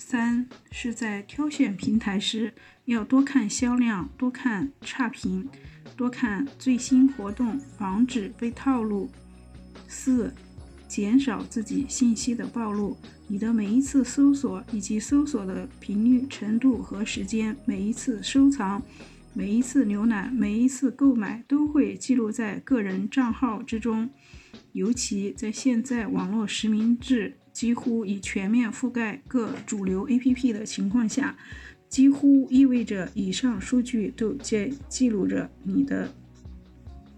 三是在挑选平台时，要多看销量，多看差评，多看最新活动，防止被套路。四，减少自己信息的暴露。你的每一次搜索以及搜索的频率、程度和时间，每一次收藏，每一次浏览，每一次购买，都会记录在个人账号之中。尤其在现在网络实名制几乎已全面覆盖各主流 APP 的情况下，几乎意味着以上数据都记记录着你的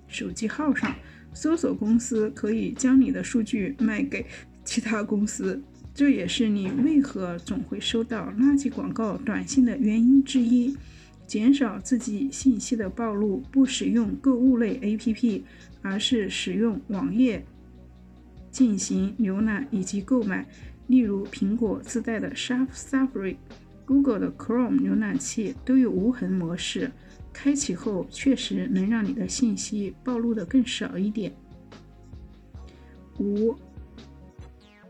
手机号上。搜索公司可以将你的数据卖给其他公司，这也是你为何总会收到垃圾广告短信的原因之一。减少自己信息的暴露，不使用购物类 APP，而是使用网页进行浏览以及购买。例如，苹果自带的 Safari、Google 的 Chrome 浏览器都有无痕模式，开启后确实能让你的信息暴露的更少一点。五。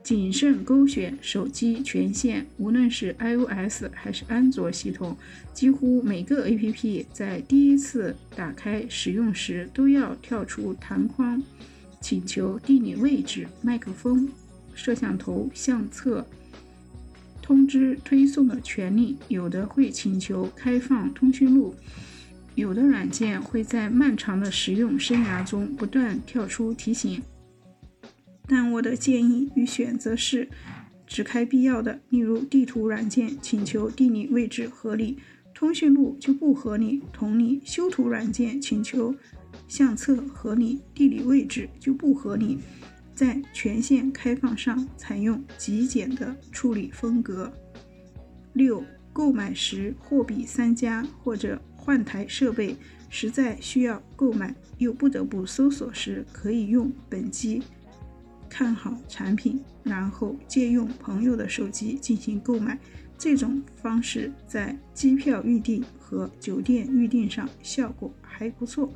谨慎勾选手机权限，无论是 iOS 还是安卓系统，几乎每个 APP 在第一次打开使用时都要跳出弹框，请求地理位置、麦克风、摄像头、相册、通知推送的权利。有的会请求开放通讯录，有的软件会在漫长的使用生涯中不断跳出提醒。但我的建议与选择是，只开必要的，例如地图软件请求地理位置合理，通讯录就不合理。同理，修图软件请求相册合理，地理位置就不合理。在权限开放上，采用极简的处理风格。六，购买时货比三家或者换台设备，实在需要购买又不得不搜索时，可以用本机。看好产品，然后借用朋友的手机进行购买，这种方式在机票预订和酒店预订上效果还不错。